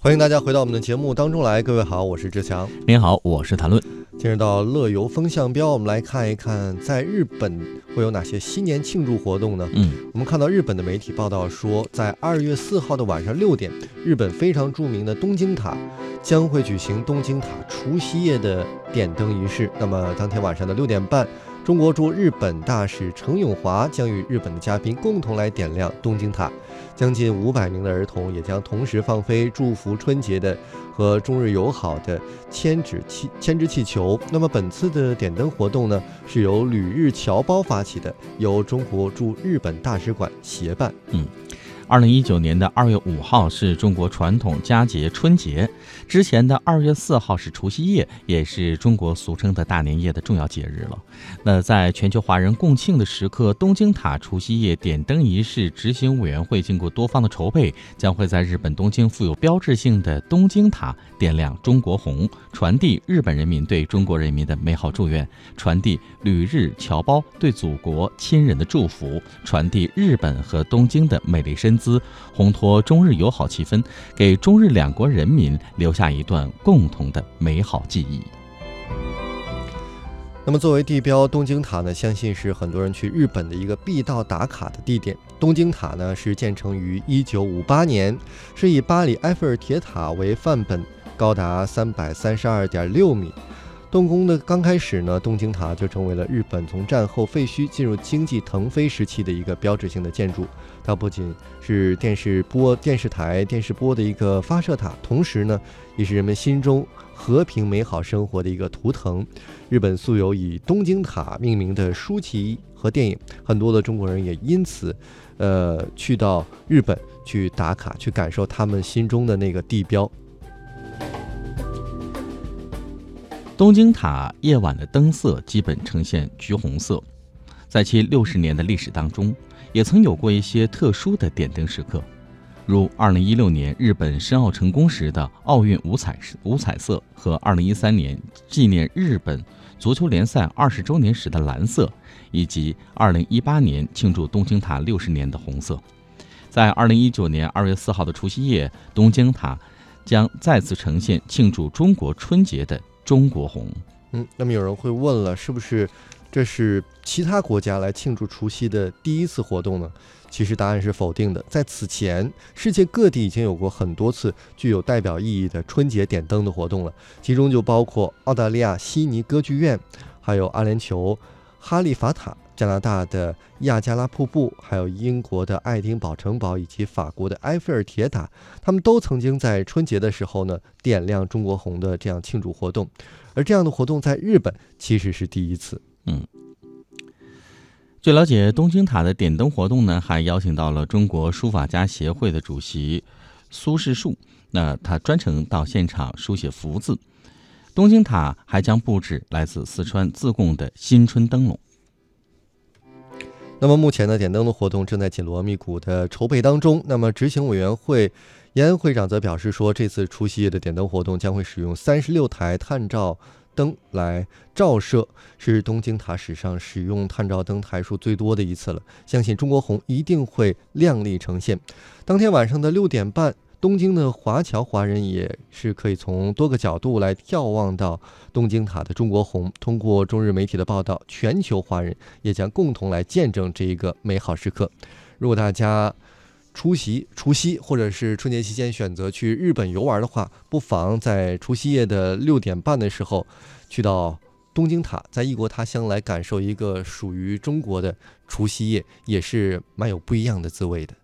欢迎大家回到我们的节目当中来，各位好，我是志强。您好，我是谭论。进入到乐游风向标，我们来看一看，在日本会有哪些新年庆祝活动呢？嗯，我们看到日本的媒体报道说，在二月四号的晚上六点，日本非常著名的东京塔将会举行东京塔除夕夜的点灯仪式。那么当天晚上的六点半。中国驻日本大使程永华将与日本的嘉宾共同来点亮东京塔，将近五百名的儿童也将同时放飞祝福春节的和中日友好的千纸气千纸气球。那么本次的点灯活动呢，是由旅日侨胞发起的，由中国驻日本大使馆协办。嗯。二零一九年的二月五号是中国传统佳节春节，之前的二月四号是除夕夜，也是中国俗称的大年夜的重要节日了。那在全球华人共庆的时刻，东京塔除夕夜点灯仪式执行委员会经过多方的筹备，将会在日本东京富有标志性的东京塔点亮中国红，传递日本人民对中国人民的美好祝愿，传递旅日侨胞对祖国亲人的祝福，传递日本和东京的美丽身。资烘托中日友好气氛，给中日两国人民留下一段共同的美好记忆。那么，作为地标，东京塔呢，相信是很多人去日本的一个必到打卡的地点。东京塔呢，是建成于1958年，是以巴黎埃菲尔铁塔为范本，高达332.6米。动工的刚开始呢，东京塔就成为了日本从战后废墟进入经济腾飞时期的一个标志性的建筑。它不仅是电视播电视台电视播的一个发射塔，同时呢，也是人们心中和平美好生活的一个图腾。日本素有以东京塔命名的书籍和电影，很多的中国人也因此，呃，去到日本去打卡，去感受他们心中的那个地标。东京塔夜晚的灯色基本呈现橘红色，在其六十年的历史当中，也曾有过一些特殊的点灯时刻，如二零一六年日本申奥成功时的奥运五彩五彩色，和二零一三年纪念日本足球联赛二十周年时的蓝色，以及二零一八年庆祝东京塔六十年的红色。在二零一九年二月四号的除夕夜，东京塔将再次呈现庆祝中国春节的。中国红，嗯，那么有人会问了，是不是这是其他国家来庆祝除夕的第一次活动呢？其实答案是否定的。在此前，世界各地已经有过很多次具有代表意义的春节点灯的活动了，其中就包括澳大利亚悉尼歌剧院，还有阿联酋哈利法塔。加拿大的亚加拉瀑布，还有英国的爱丁堡城堡以及法国的埃菲尔铁塔，他们都曾经在春节的时候呢点亮中国红的这样庆祝活动。而这样的活动在日本其实是第一次。嗯，据了解，东京塔的点灯活动呢，还邀请到了中国书法家协会的主席苏世树，那他专程到现场书写福字。东京塔还将布置来自四川自贡的新春灯笼。那么目前呢，点灯的活动正在紧锣密鼓的筹备当中。那么执行委员会延安会长则表示说，这次除夕夜的点灯活动将会使用三十六台探照灯来照射，是东京塔史上使用探照灯台数最多的一次了。相信中国红一定会亮丽呈现。当天晚上的六点半。东京的华侨华人也是可以从多个角度来眺望到东京塔的中国红。通过中日媒体的报道，全球华人也将共同来见证这一个美好时刻。如果大家出席除夕或者是春节期间选择去日本游玩的话，不妨在除夕夜的六点半的时候去到东京塔，在异国他乡来感受一个属于中国的除夕夜，也是蛮有不一样的滋味的。